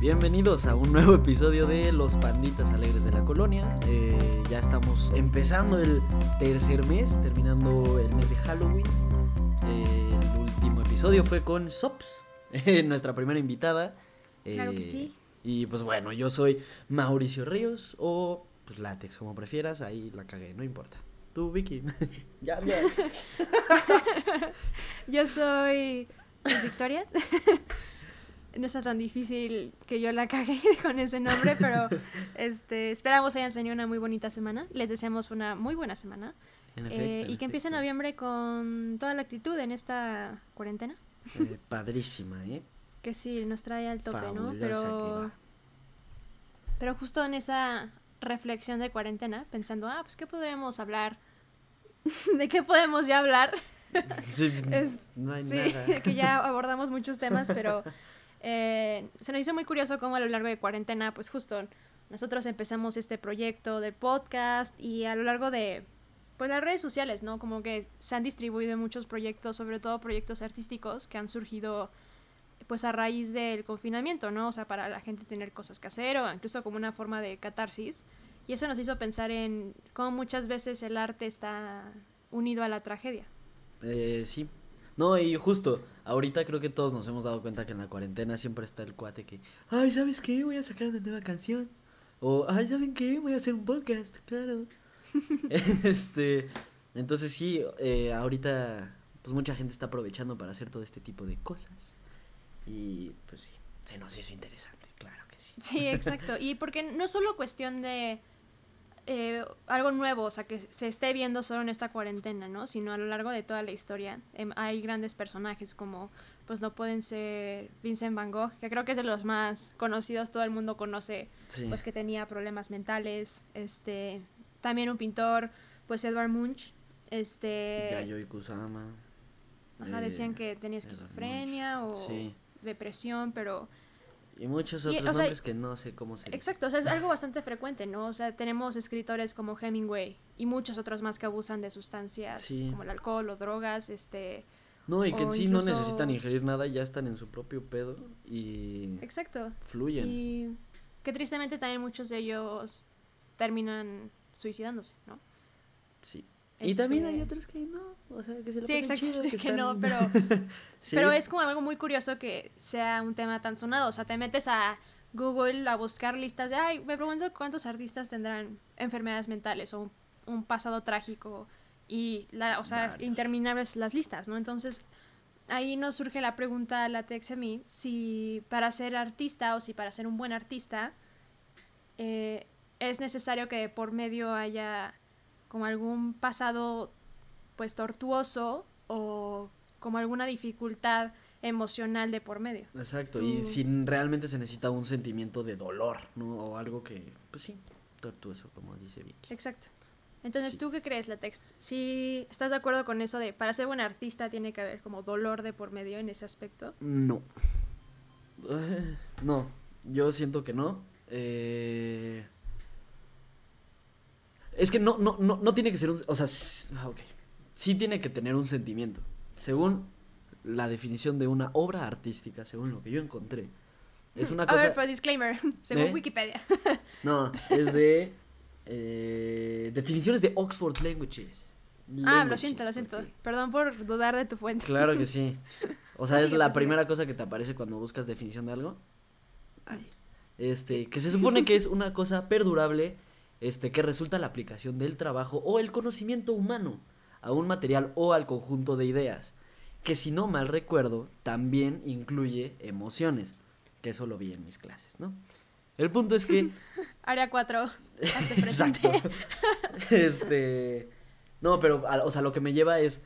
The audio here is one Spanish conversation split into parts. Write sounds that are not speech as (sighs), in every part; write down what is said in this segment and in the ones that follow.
Bienvenidos a un nuevo episodio de Los Panditas Alegres de la Colonia. Eh, ya estamos empezando el tercer mes, terminando el mes de Halloween. Eh, el último episodio fue con Sops, (laughs) nuestra primera invitada. Claro que sí. Y pues bueno, yo soy Mauricio Ríos o pues Látex, como prefieras. Ahí la cagué, no importa. Tú, Vicky. (laughs) ya, ya. (laughs) yo soy Victoria. No está tan difícil que yo la cague (laughs) con ese nombre, pero (laughs) este esperamos hayan tenido una muy bonita semana. Les deseamos una muy buena semana. Eh, y que empiece noviembre con toda la actitud en esta cuarentena. Eh, padrísima, ¿eh? Que sí, nos trae al tope, ¿no? Pero, pero justo en esa reflexión de cuarentena, pensando, ah, pues, ¿qué podríamos hablar? (laughs) ¿De qué podemos ya hablar? Sí, no hay sí, que ya abordamos muchos temas, pero eh, se nos hizo muy curioso cómo a lo largo de cuarentena, pues justo nosotros empezamos este proyecto de podcast y a lo largo de pues las redes sociales, ¿no? Como que se han distribuido muchos proyectos, sobre todo proyectos artísticos que han surgido pues a raíz del confinamiento, ¿no? O sea, para la gente tener cosas que hacer o incluso como una forma de catarsis. Y eso nos hizo pensar en cómo muchas veces el arte está unido a la tragedia. Eh, sí, no, y justo, ahorita creo que todos nos hemos dado cuenta que en la cuarentena siempre está el cuate que, ay, ¿sabes qué? Voy a sacar una nueva canción. O, ay, ¿saben qué? Voy a hacer un podcast, claro. (laughs) este, entonces sí, eh, ahorita, pues mucha gente está aprovechando para hacer todo este tipo de cosas. Y pues sí, se nos hizo interesante, claro que sí. Sí, exacto. Y porque no es solo cuestión de eh, algo nuevo, o sea, que se esté viendo solo en esta cuarentena, ¿no? Sino a lo largo de toda la historia. Em, hay grandes personajes como, pues lo pueden ser Vincent Van Gogh, que creo que es de los más conocidos, todo el mundo conoce, pues que tenía problemas mentales. Este, también un pintor, pues Edvard Munch, este... Yayoi Kusama. Ajá, decían que tenía esquizofrenia o depresión, pero y muchos otros nombres que no sé cómo se Exacto, o sea, es algo bastante frecuente, ¿no? O sea, tenemos escritores como Hemingway y muchos otros más que abusan de sustancias como el alcohol o drogas, este... No, y que en sí no necesitan ingerir nada, ya están en su propio pedo y... Exacto. Fluyen. Y que tristemente también muchos de ellos terminan suicidándose, ¿no? Sí. Y también hay este otros que no, o sea, que se lo sí, exacto, chido, que, (laughs) no, pero, (laughs) pero es como algo muy curioso que sea un tema tan sonado, o sea, te metes a Google a buscar listas de, ay, me pregunto cuántos artistas tendrán enfermedades mentales o un, pasado trágico y, la, o sea, interminables las listas, ¿no? Entonces, ahí nos surge la pregunta a la a mí, si para ser artista o si para ser un buen artista eh, es necesario que por medio haya como algún pasado pues tortuoso o como alguna dificultad emocional de por medio. Exacto, y si realmente se necesita un sentimiento de dolor, ¿no? O algo que, pues sí, tortuoso, como dice Vicky. Exacto. Entonces, ¿tú qué crees, Latex? ¿Sí estás de acuerdo con eso de para ser buen artista tiene que haber como dolor de por medio en ese aspecto? No. Eh, (laughs) no, yo siento que no. Eh, es que no, no, no, no tiene que ser un. O sea, ah. Sí tiene que tener un sentimiento. Según la definición de una obra artística, según lo que yo encontré. Es una cosa. (laughs) A ver, pero disclaimer, (laughs) según ¿Eh? Wikipedia. (laughs) No, es de. Eh, definiciones de Oxford Languages. ah, lo siento, lo siento. Perdón por dudar de tu fuente. Claro que sí. O sea, es la primera cosa que te aparece cuando buscas definición de algo. Ay. Este, que se supone que es una cosa perdurable este, que resulta la aplicación del trabajo o el conocimiento humano a un material o al conjunto de ideas, que si no mal recuerdo también incluye emociones, que eso lo vi en mis clases, ¿no? El punto es que... (laughs) Área 4, (laughs) Exacto. este... No, pero, o sea, lo que me lleva es...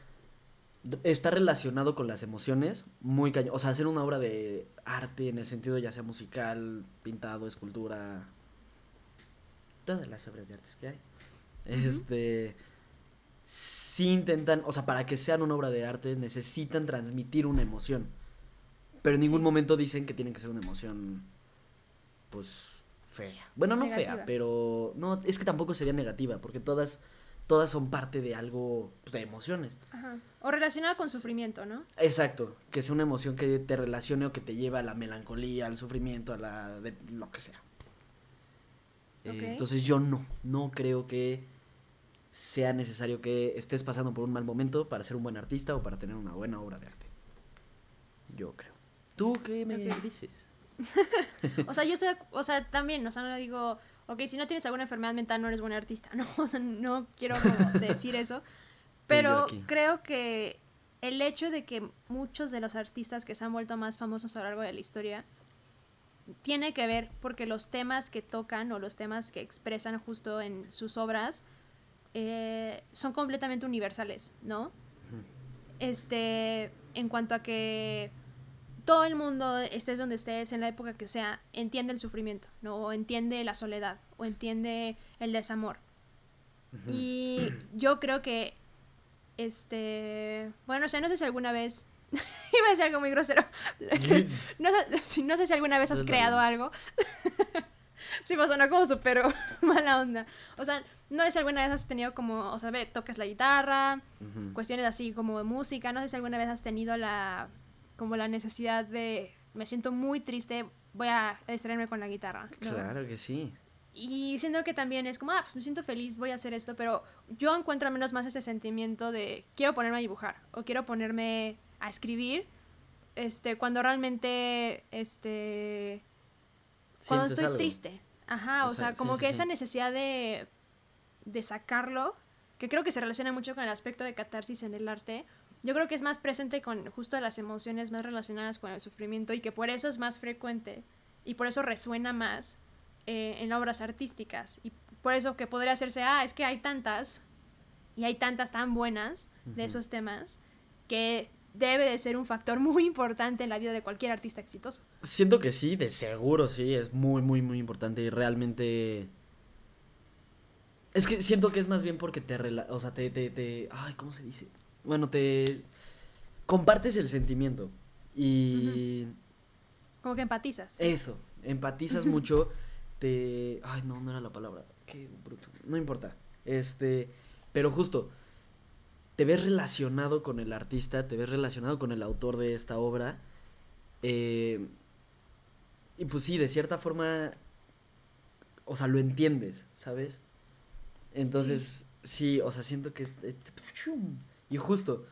Está relacionado con las emociones, muy cañón. O sea, hacer una obra de arte en el sentido ya sea musical, pintado, escultura, todas las obras de artes que hay. Este. Sí intentan, o sea, para que sean una obra de arte necesitan transmitir una emoción. Pero en ningún momento dicen que tienen que ser una emoción, pues, fea. Bueno, no fea, pero no, es que tampoco sería negativa, porque todas todas son parte de algo pues, de emociones. Ajá. O relacionado con sufrimiento, ¿no? Exacto, que sea una emoción que te relacione o que te lleve a la melancolía, al sufrimiento, a la de lo que sea. Eh, entonces yo no, no creo que sea necesario que estés pasando por un mal momento para ser un buen artista o para tener una buena obra de arte. Yo creo. ¿Tú qué me dices? (laughs) o sea, yo sé, o sea, también, o sea, no digo, ok, si no tienes alguna enfermedad mental no eres buen artista, (laughs) no, o sea, no quiero (laughs) decir eso, pero creo que el hecho de que muchos de los artistas que se han vuelto más famosos a lo largo de la historia tiene que ver porque los temas que tocan o los temas que expresan justo en sus obras eh, son completamente universales, ¿no? Este, en cuanto a que todo el mundo, estés donde estés, en la época que sea, entiende el sufrimiento, ¿no? O entiende la soledad, o entiende el desamor. Y yo creo que, este, bueno, o sea, no sé si alguna vez, (laughs) iba a decir algo muy grosero, (laughs) no, sé, no sé si alguna vez has creado algo. (laughs) sí, me sonó como súper mala onda. O sea, no sé si alguna vez has tenido como, o sea, ve, tocas la guitarra, cuestiones así como de música, no sé si alguna vez has tenido la como la necesidad de, me siento muy triste, voy a distraerme con la guitarra. Claro que sí. Y siento que también es como, ah, pues me siento feliz, voy a hacer esto, pero yo encuentro al menos más ese sentimiento de quiero ponerme a dibujar o quiero ponerme a escribir, este, cuando realmente, este, cuando estoy triste. Ajá, o, sea, como que esa necesidad de, de sacarlo, que creo que se relaciona mucho con el aspecto de catarsis en el arte, yo creo que es más presente con justo las emociones más relacionadas con el sufrimiento y que por eso es más frecuente y por eso resuena más eh, en obras artísticas. Y por eso que podría hacerse, ah, es que hay tantas y hay tantas tan buenas de esos temas que debe de ser un factor muy importante en la vida de cualquier artista exitoso. Siento que sí, de seguro sí, es muy, muy, muy importante y realmente... Es que siento que es más bien porque te... O sea, te, te, te... Ay, ¿cómo se dice? bueno, te compartes el sentimiento y... Como que empatizas. Eso, empatizas mucho, te... Ay, no, no era la palabra, qué bruto, no importa, este, pero justo, te ves relacionado con el artista, te ves relacionado con el autor de esta obra, eh, y pues sí, de cierta forma, o sea, lo entiendes, ¿sabes? Entonces, sí, o sea, siento que... Es, y justo,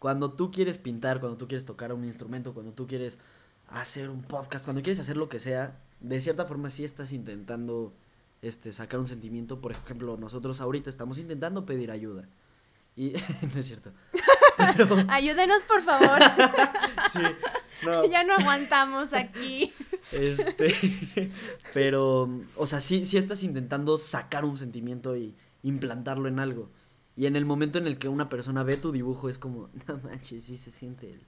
cuando tú quieres pintar, cuando tú quieres tocar un instrumento, cuando tú quieres hacer un podcast, cuando quieres hacer lo que sea, de cierta forma sí estás intentando este, sacar un sentimiento. Por ejemplo, nosotros ahorita estamos intentando pedir ayuda. Y (laughs) no es cierto. (laughs) Ayúdenos, por favor. (laughs) sí, Ya no aguantamos aquí. Este, pero, o sea, sí, sí estás intentando sacar un sentimiento y implantarlo en algo. Y en el momento en el que una persona ve tu dibujo es como, no manches, sí se siente el...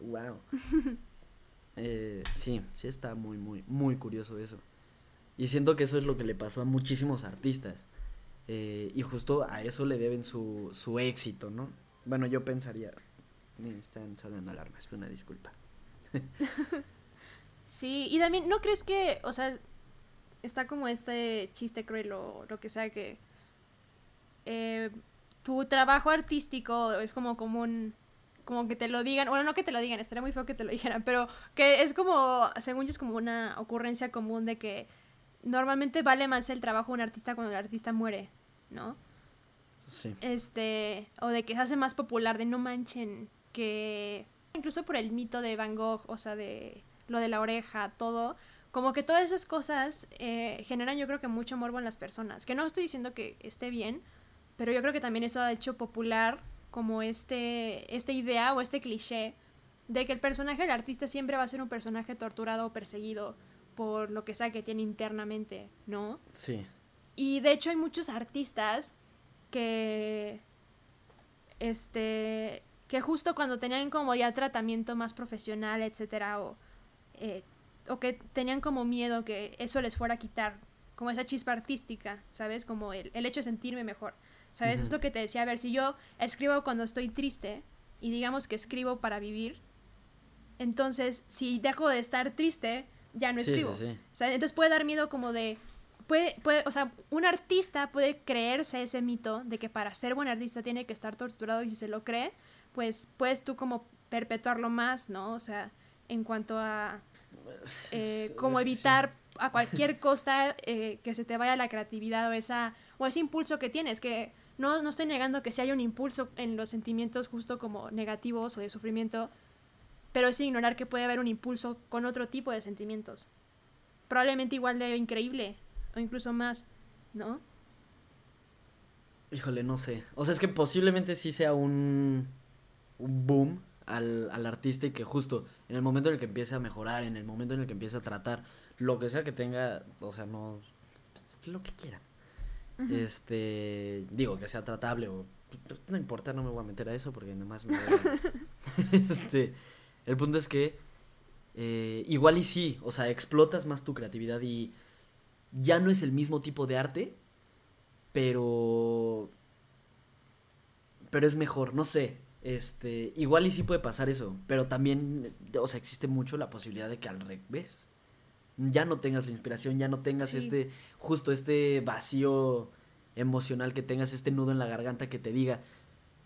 Wow. eh, sí, sí está muy, muy, muy curioso eso. Y siento que eso es lo que le pasó a muchísimos artistas. Eh, y justo a eso le deben su, su éxito, ¿no? Bueno, yo pensaría... Me están sonando alarmas, una disculpa. (laughs) sí, y también, ¿no crees que, o sea, está como este chiste cruel o lo que sea que eh, tu trabajo artístico es como común, como que te lo digan, bueno, no que te lo digan, estaría muy feo que te lo (laughs) dijeran, pero que es como, según yo, es como una ocurrencia común de que normalmente vale más el trabajo de un artista cuando el artista muere, ¿no? Sí. Este, o de que se hace más popular, de no manchen, que incluso por el mito de Van Gogh, o sea, de lo de la oreja, todo, como que todas esas cosas eh, generan yo creo que mucho morbo en las personas, que no estoy diciendo que esté bien, pero yo creo que también eso ha hecho popular como este, esta idea o este cliché de que el personaje del artista siempre va a ser un personaje torturado o perseguido por lo que sea que tiene internamente, ¿no? Sí. Y de hecho hay muchos artistas que este que justo cuando tenían como ya tratamiento más profesional, etcétera, o, eh, o que tenían como miedo que eso les fuera a quitar como esa chispa artística, ¿sabes? Como el, el hecho de sentirme mejor. ¿Sabes? Esto que te decía, a ver, si yo escribo cuando estoy triste y digamos que escribo para vivir, entonces si dejo de estar triste, ya no escribo. Entonces puede dar miedo como de, puede, puede, o sea, un artista puede creerse ese mito de que para ser buen artista tiene que estar torturado y si se lo cree, pues puedes tú como perpetuarlo más, ¿no? O sea, en cuanto a (laughs) eh, como evitar a cualquier costa eh, que se te vaya la creatividad o esa o ese impulso que tienes que no, no estoy negando que si hay un impulso en los sentimientos justo como negativos o de sufrimiento pero es ignorar que puede haber un impulso con otro tipo de sentimientos probablemente igual de increíble o incluso más no híjole no sé. O sea es que posiblemente sí sea un un boom al, al, artista y que justo en el momento en el que empiece a mejorar, en el momento en el que empiece a tratar lo que sea que tenga, o sea, no, lo que quiera. Este, digo, que sea tratable o no importa, no me voy a meter a eso porque nada más me (laughs) (laughs) este, el punto es que eh, igual y sí, o sea, explotas más tu creatividad y ya no es el mismo tipo de arte, pero pero es mejor, no sé, este, igual y sí puede pasar eso, pero también, o sea, existe mucho la posibilidad de que al revés ya no tengas la inspiración, ya no tengas este, justo este vacío emocional que tengas, este nudo en la garganta que te diga,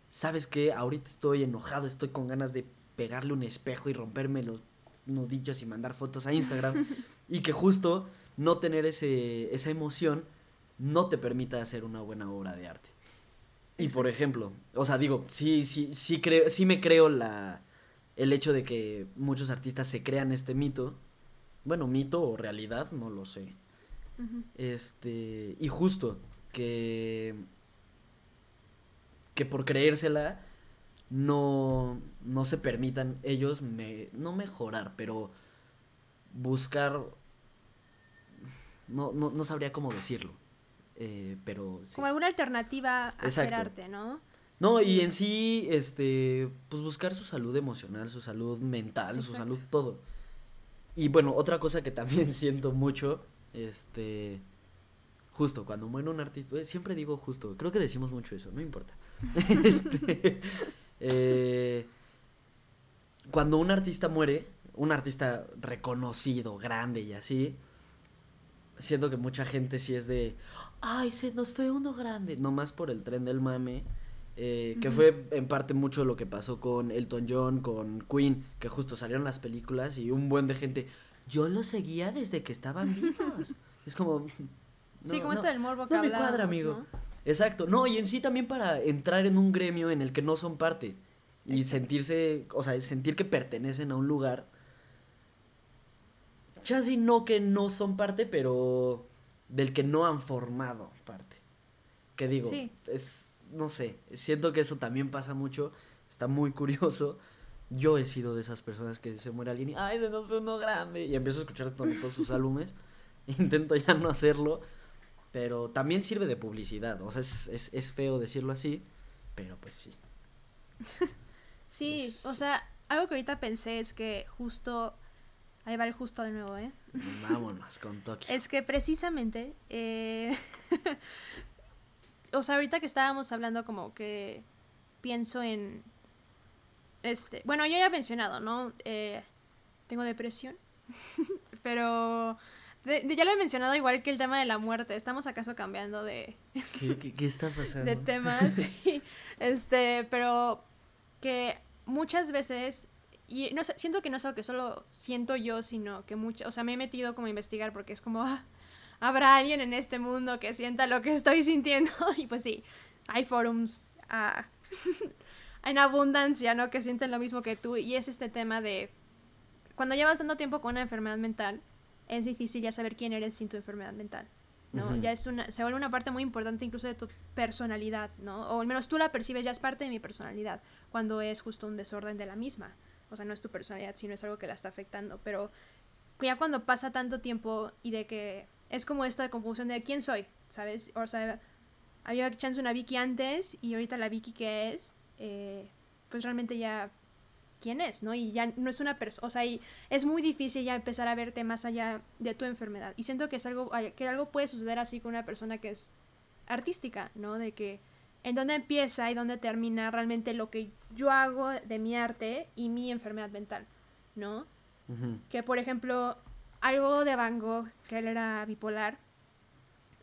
¿sabes qué? Ahorita estoy enojado, estoy con ganas de pegarle un espejo y romperme los nudillos y mandar fotos a Instagram. (laughs) y que justo no tener ese, esa emoción no te permita hacer una buena obra de arte. Y por ejemplo, o sea, digo, sí, sí, sí creo, sí me creo la el hecho de que muchos artistas se crean este mito. Bueno, mito o realidad, no lo sé. Este, y justo que que por creérsela no no se permitan ellos me, no mejorar, pero buscar no, no, no sabría cómo decirlo. Eh, pero Como alguna alternativa a hacer arte, ¿no? No, y en sí, este, pues buscar su salud emocional, su salud mental, su salud todo. Y bueno, otra cosa que también (laughs) siento mucho, este, justo, cuando muere un artista, eh, siempre digo justo, creo que decimos mucho eso, no importa. (laughs) este, eh, cuando un artista muere, un artista reconocido, grande y así, siento que mucha gente sí es de, ay, se nos fue uno grande, nomás por el tren del mame. Eh, que fue en parte mucho lo que pasó con Elton John, con Queen, que justo salieron las películas y un buen de gente, yo lo seguía desde que estaban (laughs) vivos. es como... sí, como está el morbo que No me cuadra, amigo. Exacto, no, y en sí también para entrar en un gremio en el que no son parte y sentirse, o sea, sentir que pertenecen a un lugar. Chance no que no son parte, pero del que no han formado parte. Que digo, es, no sé, siento que eso también pasa mucho, está muy curioso. Yo he sido de esas personas que se muere alguien y, ay, de no fue uno grande, y empiezo a escuchar todos sus (laughs) álbumes. Intento ya no hacerlo, pero también sirve de publicidad, o sea, es, es, es feo decirlo así, pero pues sí. (laughs) sí, o sea, algo que ahorita pensé es que justo Ahí va el justo de nuevo, ¿eh? Vámonos con Tokio. Es que precisamente, eh, (laughs) o sea, ahorita que estábamos hablando como que pienso en, este, bueno, yo ya he mencionado, ¿no? Eh, tengo depresión, (laughs) pero ya lo he mencionado igual que el tema de la muerte. ¿Estamos acaso cambiando de... ¿Qué, qué está pasando? De temas, (laughs) sí. Este, pero que muchas veces y no siento que no es algo que solo siento yo, sino que mucho, o sea, me he metido como a investigar porque es como, ah, habrá alguien en este mundo que sienta lo que estoy sintiendo. (laughs) Y pues sí, hay forums ah, (laughs) en abundancia, ¿no? Que sienten lo mismo que tú. Y es este tema de, cuando llevas tanto tiempo con una enfermedad mental, es difícil ya saber quién eres sin tu enfermedad mental. ¿no? Ya es una, se vuelve una parte muy importante incluso de tu personalidad, ¿no? O al menos tú la percibes, ya es parte de mi personalidad, cuando es justo un desorden de la misma o sea, no es tu personalidad, sino es algo que la está afectando, pero ya cuando pasa tanto tiempo y de que es como esta confusión de quién soy, ¿sabes? O sea, había chance una Vicky antes y ahorita la Vicky que es, eh, pues realmente ya quién es, ¿no? Y ya no es una persona, o sea, y es muy difícil ya empezar a verte más allá de tu enfermedad. Y siento que es algo, que algo puede suceder así con una persona que es artística, ¿no? De que en dónde empieza y dónde termina realmente lo que yo hago de mi arte y mi enfermedad mental, ¿no? Que por ejemplo, algo de Van Gogh, que él era bipolar,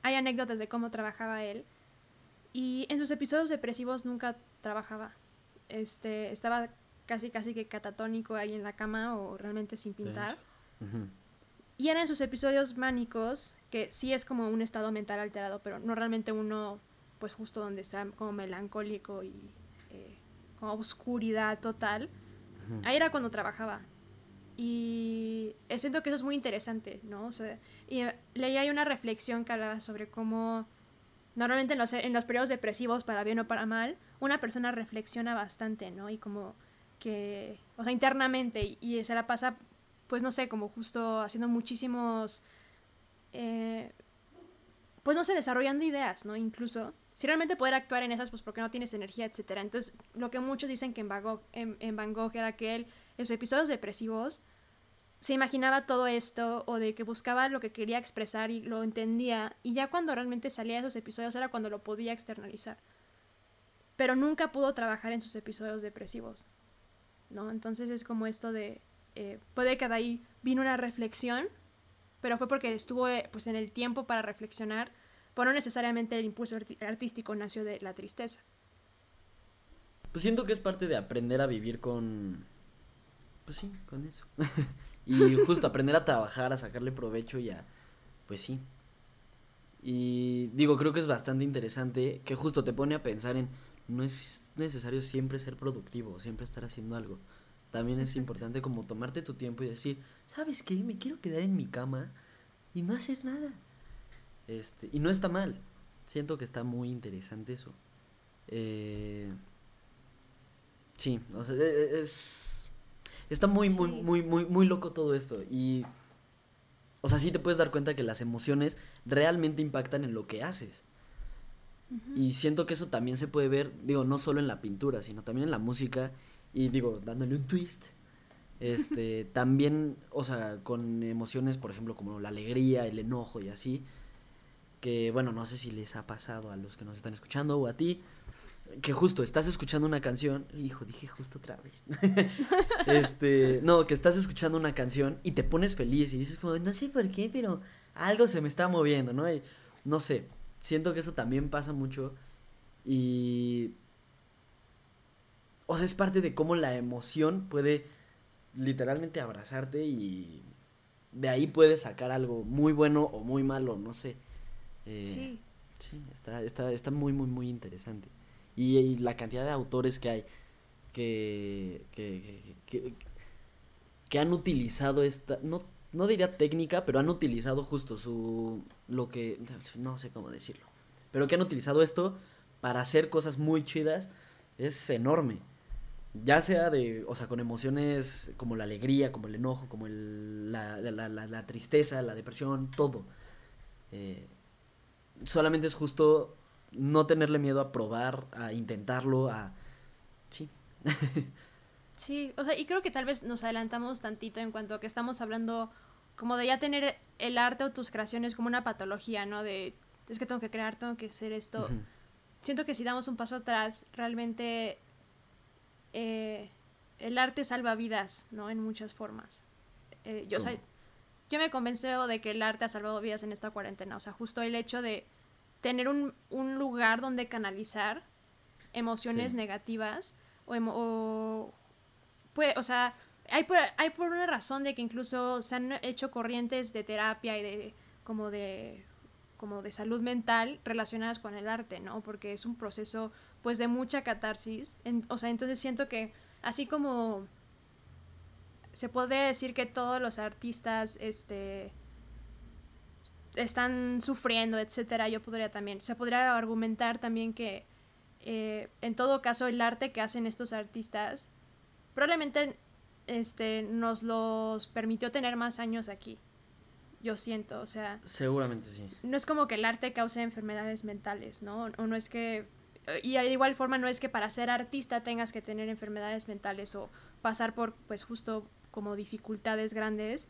hay anécdotas de cómo trabajaba él. Y en sus episodios depresivos nunca trabajaba. Este, estaba casi casi que catatónico ahí en la cama o realmente sin pintar. Y eran sus episodios mánicos, que sí es como un estado mental alterado, pero no realmente uno, pues justo donde está como melancólico y eh, como oscuridad total. Ahí era cuando trabajaba. Y siento que eso es muy interesante, ¿no? O sea, y eh, leí ahí una reflexión que hablaba sobre cómo normalmente en los, en los periodos depresivos, para bien o para mal, una persona reflexiona bastante, ¿no? Y como que, o sea, internamente, y, se la pasa, pues no sé, como justo haciendo muchísimos, eh, pues no sé, desarrollando ideas, ¿no? Incluso, si realmente poder actuar en esas, pues porque no tienes energía, etcétera. Entonces, lo que muchos dicen que en Van Gogh, en, Van Gogh era que él, en sus episodios depresivos, se imaginaba todo esto o de que buscaba lo que quería expresar y lo entendía y ya cuando realmente salía de esos episodios era cuando lo podía externalizar. Pero nunca pudo trabajar en sus episodios depresivos. ¿no? Entonces es como esto de, eh, puede que de ahí vino una reflexión, pero fue porque estuvo eh, pues en el tiempo para reflexionar, pero no necesariamente el impulso artístico nació de la tristeza. Pues siento que es parte de aprender a vivir con, pues sí, con eso. (laughs) y justo aprender a trabajar, a sacarle provecho y a, pues sí. Y digo, creo que es bastante interesante que justo te pone a pensar en no es necesario siempre ser productivo, siempre estar haciendo algo. También es importante como tomarte tu tiempo y decir, ¿sabes qué? Me quiero quedar en mi cama y no hacer nada. Este, y no está mal. Siento que está muy interesante eso. Eh, sí, o sea, e, e, es está muy muy muy muy muy loco todo esto y o sea, sí te puedes dar cuenta que las emociones realmente impactan en lo que haces. Y siento que eso también se puede ver, digo, no solo en la pintura, sino también en la música. Y digo, dándole un twist. Este, (laughs) también, o sea, con emociones, por ejemplo, como la alegría, el enojo y así. Que, bueno, no sé si les ha pasado a los que nos están escuchando o a ti. Que justo estás escuchando una canción. Hijo, dije justo otra vez. (laughs) este, no, que estás escuchando una canción y te pones feliz y dices como, no sé por qué, pero algo se me está moviendo, ¿no? Y, no sé, Siento que eso también pasa mucho y... O sea, es parte de cómo la emoción puede literalmente abrazarte y de ahí puedes sacar algo muy bueno o muy malo, no sé. Eh, sí. Sí, está, está, está muy, muy, muy interesante. Y, la cantidad de autores que hay que, que, que, que han utilizado esta, no no diría técnica, pero han utilizado justo su, lo que, no sé cómo decirlo, pero que han utilizado esto para hacer cosas muy chidas, es enorme. Ya sea de, o sea, con emociones como la alegría, como el enojo, como el, la, la, la, tristeza, la depresión, todo. Eh, solamente es justo no tenerle miedo a probar, a intentarlo, a... Sí. (laughs) Sí, o sea, y creo que tal vez nos adelantamos tantito en cuanto a que estamos hablando como de ya tener el arte o tus creaciones como una patología, ¿no? De, es que tengo que crear, tengo que hacer esto. Siento que si damos un paso atrás, realmente eh, el arte salva vidas, ¿no? En muchas formas. Eh, yo, yo me convenzo de que el arte ha salvado vidas en esta cuarentena. O sea, justo el hecho de tener un, un lugar donde canalizar emociones negativas o, o pues, o sea, hay por, hay por una razón de que incluso se han hecho corrientes de terapia y de como de como de salud mental relacionadas con el arte, ¿no? Porque es un proceso pues de mucha catarsis. o sea, entonces siento que así como se podría decir que todos los artistas este están sufriendo, etcétera, yo podría también, se podría argumentar también que eh, en todo caso el arte que hacen estos artistas probablemente este, nos los permitió tener más años aquí. Yo siento, o sea. Seguramente sí. No es como que el arte cause enfermedades mentales, ¿no? O no es que. Y de igual forma, no es que para ser artista tengas que tener enfermedades mentales o pasar por, pues, justo como dificultades grandes.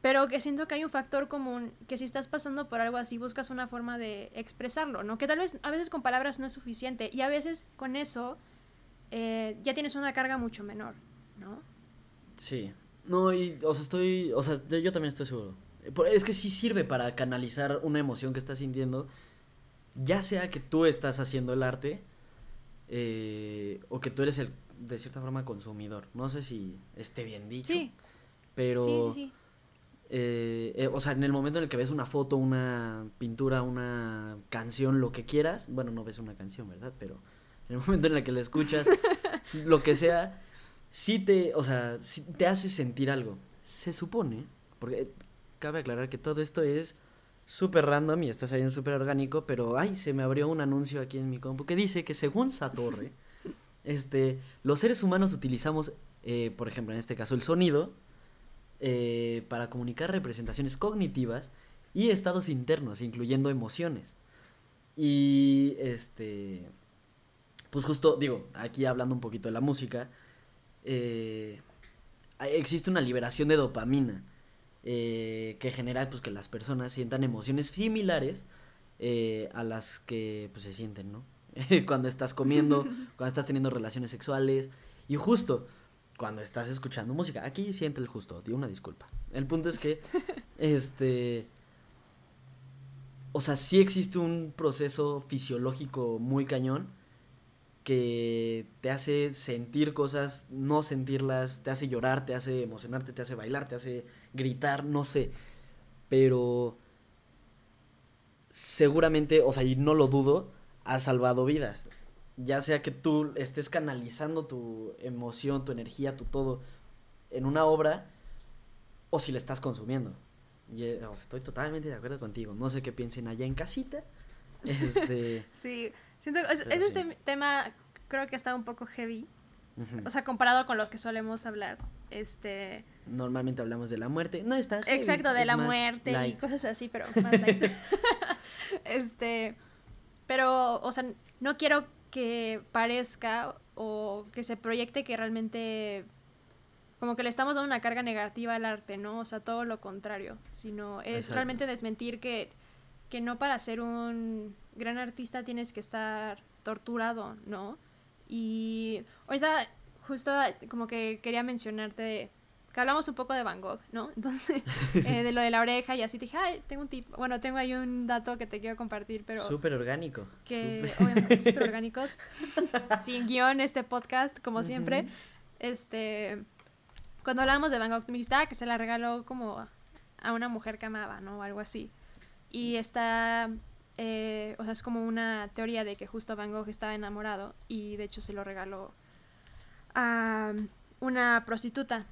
Pero que siento que hay un factor común que si estás pasando por algo así, buscas una forma de expresarlo, ¿no? Que tal vez a veces con palabras no es suficiente y a veces con eso eh, ya tienes una carga mucho menor, ¿no? Sí. No, y, o sea, estoy, o sea, yo también estoy seguro. Es que sí sirve para canalizar una emoción que estás sintiendo, ya sea que tú estás haciendo el arte eh, o que tú eres el, de cierta forma, consumidor. No sé si esté bien dicho. Sí. Pero... Sí, sí, sí. Eh, eh, o sea, en el momento en el que ves una foto, una pintura, una canción, lo que quieras, bueno, no ves una canción, ¿verdad? Pero en el momento en el que la escuchas, (laughs) lo que sea, sí te, o sea, sí te hace sentir algo. Se supone, porque cabe aclarar que todo esto es súper random y está saliendo súper orgánico, pero ay, se me abrió un anuncio aquí en mi compu que dice que según Satorre, este, los seres humanos utilizamos, eh, por ejemplo, en este caso, el sonido eh, para comunicar representaciones cognitivas y estados internos, incluyendo emociones. Y este, pues justo, digo, aquí hablando un poquito de la música, eh, existe una liberación de dopamina que genera pues que las personas sientan emociones similares a las que pues se sienten, ¿no? (laughs) cuando estás comiendo, (laughs) cuando estás teniendo relaciones sexuales y justo cuando estás escuchando música. Aquí siente el justo, di una disculpa. El punto es que, (laughs) este, o sea, sí existe un proceso fisiológico muy cañón que te hace sentir cosas, no sentirlas, te hace llorar, te hace emocionarte, te hace bailar, te hace gritar, no sé. Pero seguramente, o sea, y no lo dudo, ha salvado vidas ya sea que tú estés canalizando tu emoción, tu energía, tu todo en una obra, o si la estás consumiendo. Y, eh, estoy totalmente de acuerdo contigo. No sé qué piensen allá en casita. (laughs) Este... sí, siento este tema creo que está un poco heavy. O sea, comparado con lo que solemos hablar. Este. Normalmente hablamos de la muerte. No está. Exacto, de la muerte y cosas así, pero (laughs) más (laughs) este. Pero, o sea, no quiero que parezca o que se proyecte que realmente como que le estamos dando una carga negativa al arte, ¿no? O sea, todo lo contrario, sino es realmente desmentir que, que no para ser un gran artista tienes que estar torturado, ¿no? Y ahorita justo como que quería mencionarte que hablamos un poco de Van Gogh, ¿no? (laughs) Entonces, eh, de lo de la oreja y así te dije, ay, tengo un tip, bueno, tengo ahí un dato que te quiero compartir, pero... Súper orgánico. Que, obviamente, súper (laughs) orgánico. sin guion este podcast, como siempre. Este, cuando hablábamos de Van Gogh, me dijiste, ah, que se la regaló como a una mujer que amaba, ¿no? O algo así. Y está, eh, o sea, es como una teoría de que justo Van Gogh estaba enamorado y de hecho se lo regaló a una prostituta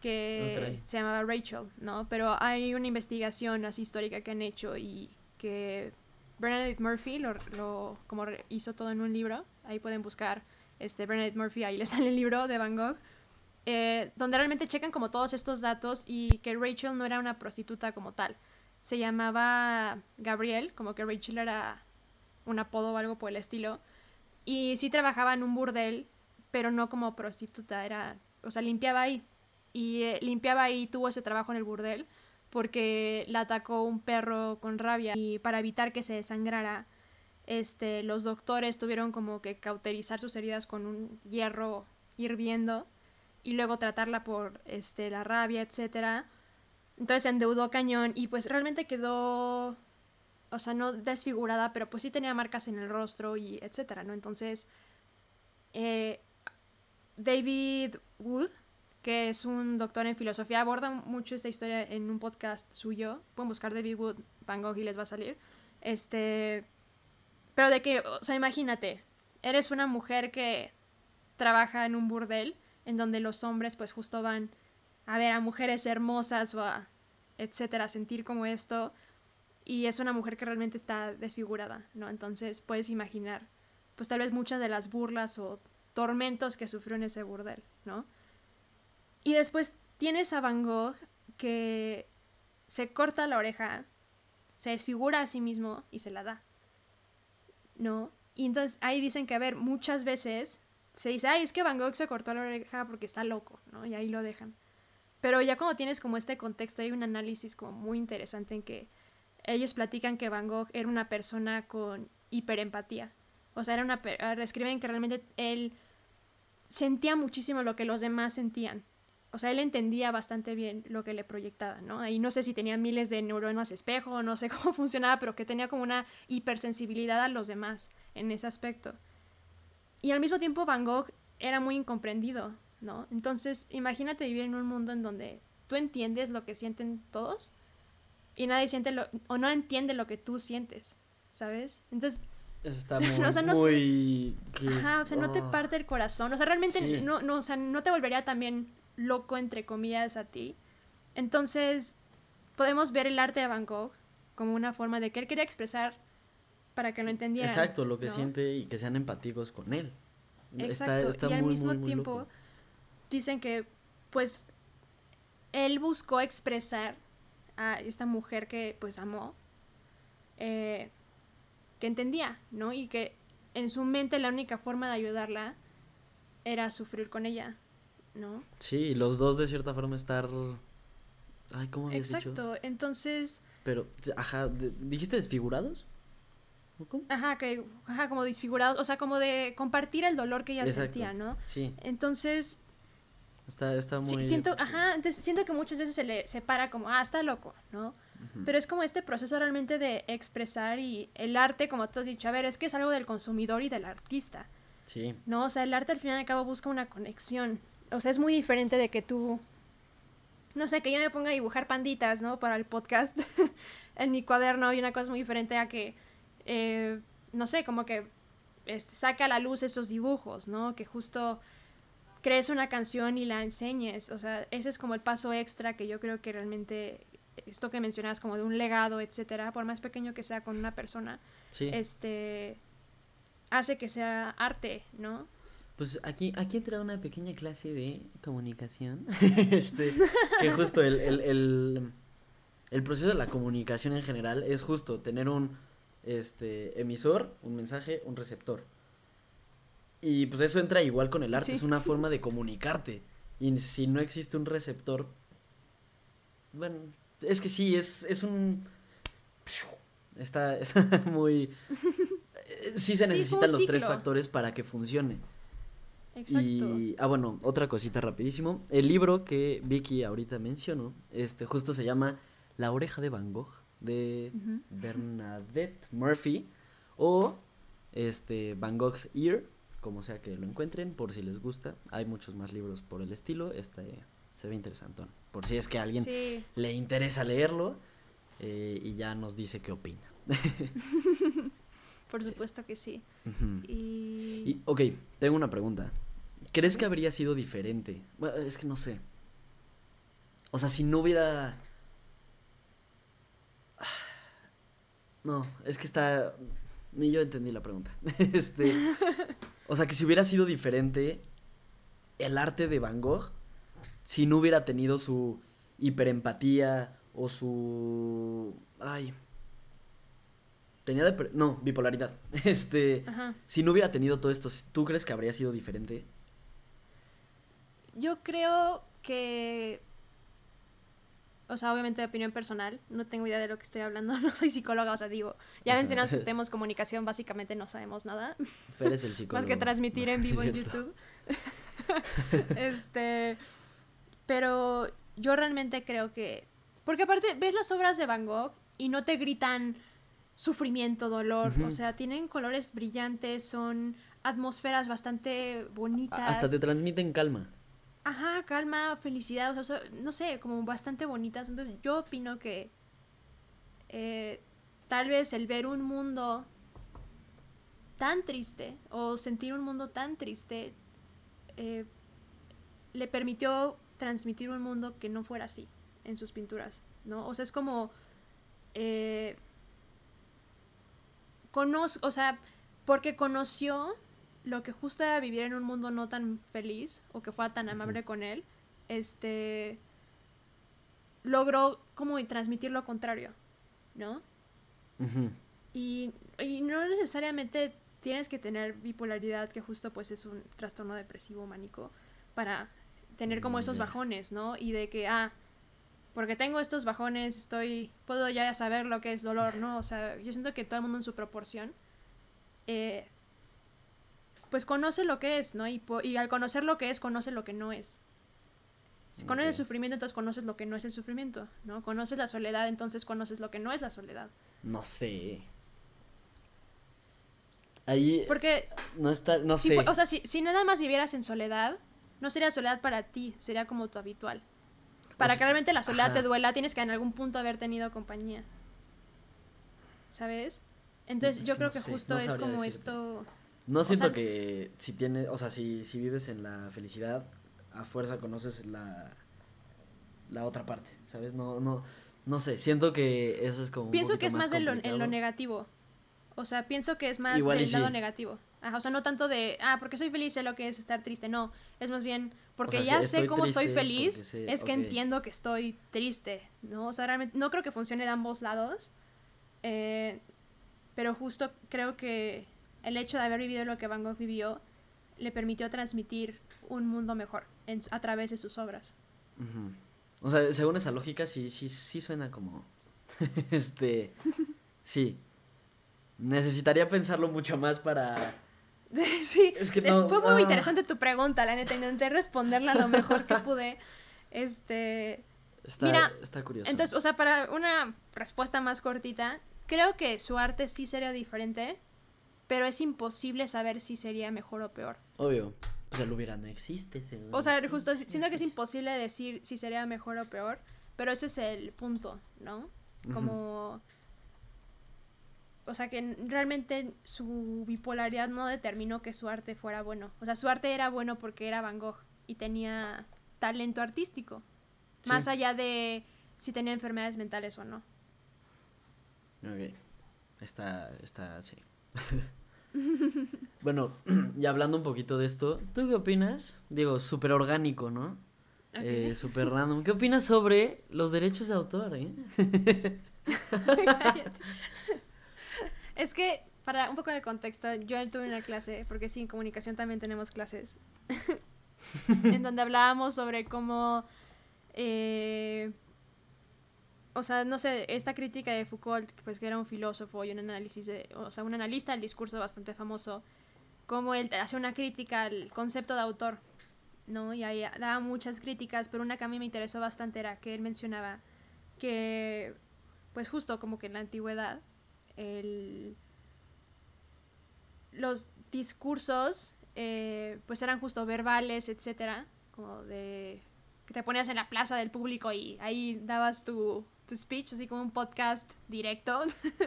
que se llamaba Rachel, ¿no? Pero hay una investigación así histórica que han hecho y que Bernadette Murphy lo, como hizo todo en un libro, ahí pueden buscar este Bernadette Murphy, ahí les (laughs) sale el libro de Van Gogh, eh, donde realmente checan como todos estos datos y que Rachel no era una prostituta como tal, se llamaba Gabriel, como que Rachel era un apodo o algo por el estilo, y sí trabajaba en un burdel, pero no como prostituta, era, o sea, limpiaba ahí, y eh, limpiaba y tuvo ese trabajo en el burdel porque la atacó un perro con rabia y para evitar que se desangrara este los doctores tuvieron como que cauterizar sus heridas con un hierro hirviendo y luego tratarla por este la rabia etcétera. Entonces endeudó cañón y pues realmente quedó o sea no desfigurada pero pues sí tenía marcas en el rostro y etcétera no entonces eh, David Wood que es un doctor en filosofía, aborda mucho esta historia en un podcast suyo. Pueden buscar David Wood, Van Gogh y les va a salir. Este. Pero de que, o sea, imagínate, eres una mujer que trabaja en un burdel en donde los hombres, pues justo van a ver a mujeres hermosas o a etcétera, sentir como esto. Y es una mujer que realmente está desfigurada, ¿no? Entonces puedes imaginar, pues tal vez muchas de las burlas o tormentos que sufrió en ese burdel, ¿no? Y después tienes a Van Gogh que se corta la oreja, se desfigura a sí mismo y se la da. ¿No? Y entonces ahí dicen que, a ver, muchas veces se dice, ay, es que Van Gogh se cortó la oreja porque está loco, ¿no? Y ahí lo dejan. Pero ya cuando tienes como este contexto, hay un análisis como muy interesante en que ellos platican que Van Gogh era una persona con hiperempatía. O sea, era una... Escriben que realmente él sentía muchísimo lo que los demás sentían o sea, él entendía bastante bien lo que le proyectaba, ¿no? Y no sé si tenía miles de neuronas espejo, no sé (laughs) cómo funcionaba, pero que tenía como una hipersensibilidad a los demás en ese aspecto. Y al mismo tiempo Van Gogh era muy incomprendido, ¿no? Entonces, imagínate vivir en un mundo en donde tú entiendes lo que sienten todos y nadie siente lo, o no entiende lo que tú sientes, ¿sabes? Entonces... Eso está (laughs) muy... o sea, no muy... Ajá, o sea, no te oh. parte el corazón, o sea, realmente no, no, o sea, no te volvería también loco, entre comillas, a ti. Entonces, podemos ver el arte de Van Gogh como una forma de que él quería expresar para que lo entendieran. Exacto, lo que siente y que sean empáticos con él. Exacto, y al mismo tiempo dicen que, pues, él buscó expresar a esta mujer que, pues, amó, eh, que entendía, ¿no? Y que en su mente la única forma de ayudarla era sufrir con ella. ¿No? Sí, los dos de cierta forma estar... Ay, ¿cómo habías Exacto, entonces... Pero, ajá, ¿dijiste desfigurados? ¿Cómo? Ajá, que, ajá, como desfigurados, o sea, como de compartir el dolor que ella sentía, ¿no? Sí. Entonces... Está, está muy... siento, ajá, entonces siento que muchas veces se le separa como, ah, está loco, ¿no? Pero es como este proceso realmente de expresar y el arte, como tú has dicho, a ver, es que es algo del consumidor y del artista. Sí. ¿No? O sea, el arte al fin y al cabo busca una conexión o sea, es muy diferente de que tú, no sé, que yo me ponga a dibujar panditas, ¿no? Para el podcast (laughs) en mi cuaderno y una cosa muy diferente a que, eh, no sé, como que este, saque a la luz esos dibujos, ¿no? Que justo crees una canción y la enseñes, o sea, ese es como el paso extra que yo creo que realmente esto que mencionas como de un legado, etcétera, por más pequeño que sea con una persona, este hace que sea arte, ¿no? Pues aquí, aquí entra una pequeña clase de comunicación. (laughs) este, que justo el, el, el, el, proceso de la comunicación en general es justo tener un este, emisor, un mensaje, un receptor. Y pues eso entra igual con el arte, es una forma de comunicarte. Y si no existe un receptor, bueno, es que sí, es, es un... Está, (laughs) está muy... Sí se necesitan los tres factores para que funcione. Y, ah, bueno, otra cosita rapidísimo. El libro que Vicky ahorita mencionó, este, justo se llama La oreja de Van Gogh, de Bernadette Murphy, o este, Van Gogh's Ear, como sea que lo encuentren, por si les gusta. Hay muchos más libros por el estilo, este se ve interesante. Por si es que a alguien le interesa leerlo eh, y ya nos dice qué opina. (laughs) por supuesto que sí. y... y... Ok, tengo una pregunta. ¿Crees que habría sido diferente? Bueno, es que no sé. O sea, si no hubiera... (sighs) No, es que está... Ni yo entendí la pregunta. (laughs) este... O sea, que si hubiera sido diferente el arte de Van Gogh, si no hubiera tenido su hiperempatía o su... Ay. Tenía de... No, bipolaridad. (laughs) Este... Si no hubiera tenido todo esto, ¿tú crees que habría sido diferente? Yo creo que. O sea, obviamente de opinión personal, no tengo idea de lo que estoy hablando, (laughs) no soy psicóloga, o sea, digo, ya mencionamos que (laughs) tenemos comunicación, básicamente no sabemos nada. (laughs) Fer es el psicólogo. Más que transmitir en vivo en YouTube. este, pero yo realmente creo que, porque aparte ves las obras de Van Gogh y no te gritan sufrimiento, dolor, o sea, tienen colores brillantes, son atmósferas bastante bonitas. Hasta te transmiten calma ajá, calma, felicidad, o sea, no sé, como bastante bonitas. Entonces yo opino que eh, tal vez el ver un mundo tan triste o sentir un mundo tan triste eh, le permitió transmitir un mundo que no fuera así en sus pinturas, ¿no? O sea, es como... Eh, o sea, porque conoció lo que justo era vivir en un mundo no tan feliz o que fuera tan amable con él, este logró como transmitir lo contrario, ¿no? y, y, no necesariamente tienes que tener bipolaridad, que justo pues es un trastorno depresivo mánico, para tener como esos bajones, ¿no? Y de que, ah, porque tengo estos bajones, estoy, puedo ya saber lo que es dolor, ¿no? O sea, yo siento que todo el mundo en su proporción eh, pues conoce lo que es, ¿no? Y, y al conocer lo que es, conoce lo que no es. Si conoces el sufrimiento, entonces conoces lo que no es el sufrimiento, ¿no? Conoces la soledad, entonces conoces lo que no es la soledad. No sé. Ahí. Porque. No está. No sé. o sea, si, si nada más vivieras en soledad, no sería soledad para ti, sería como tu habitual. Para que realmente la soledad te duela, tienes que en algún punto haber tenido compañía. ¿Sabes? Entonces yo creo que justo es como esto... No siento que si tienes, o sea, si, si vives en la felicidad, a fuerza conoces la, la otra parte, ¿sabes? No, no, no sé, siento que eso es como... Pienso que es más, en, lo, en lo negativo. O sea, pienso que es más del lado negativo. Ajá, o sea, no tanto de, ah, porque soy feliz sé lo que es estar triste. No, es más bien, porque ya sé cómo soy feliz, es que entiendo que estoy triste, ¿no? O sea, realmente no creo que funcione de ambos lados. Eh, pero justo creo que el hecho de haber vivido lo que Van Gogh vivió le permitió transmitir un mundo mejor a través de sus obras. O sea, según esa lógica, sí, sí, sí suena como. (laughs) este. sí. Necesitaría pensarlo mucho más para. (laughs) sí, es que no, fue muy ah. interesante tu pregunta, la neta. Intenté responderla lo mejor que pude. Este. Está, Mira, está curioso. Entonces, o sea, para una respuesta más cortita, creo que su arte sí sería diferente, pero es imposible saber si sería mejor o peor. Obvio. Pues el hubiera no existe. O sea, justo siento que es (laughs) imposible decir si sería mejor o peor, pero ese es el punto, ¿no? Como... O sea, que realmente su bipolaridad no determinó que su arte fuera bueno. O sea, su arte era bueno porque era Van Gogh y tenía talento artístico. Más allá de si tenía enfermedades mentales o no. Ok. Está, está, sí. (laughs) bueno, (clears throat) y hablando un poquito de esto, ¿tú qué opinas? Digo, súper orgánico, ¿no? Eh, súper random. ¿Qué opinas sobre los derechos de autor, eh? (laughs) (laughs) es que, para un poco de contexto, yo tuve una clase, porque sí, en comunicación también tenemos clases, en donde hablábamos sobre cómo... Eh, o sea, no sé, esta crítica de Foucault, pues que era un filósofo y un análisis de, o sea, un analista del discurso bastante famoso, como él hace una crítica al concepto de autor, ¿no? Y ahí daba muchas críticas, pero una que a mí me interesó bastante era que él mencionaba que, pues justo como que en la antigüedad, el, los discursos, eh, pues eran justo verbales, etcétera, como de que te ponías en la plaza del público y ahí dabas tu, tu speech, así como un podcast directo,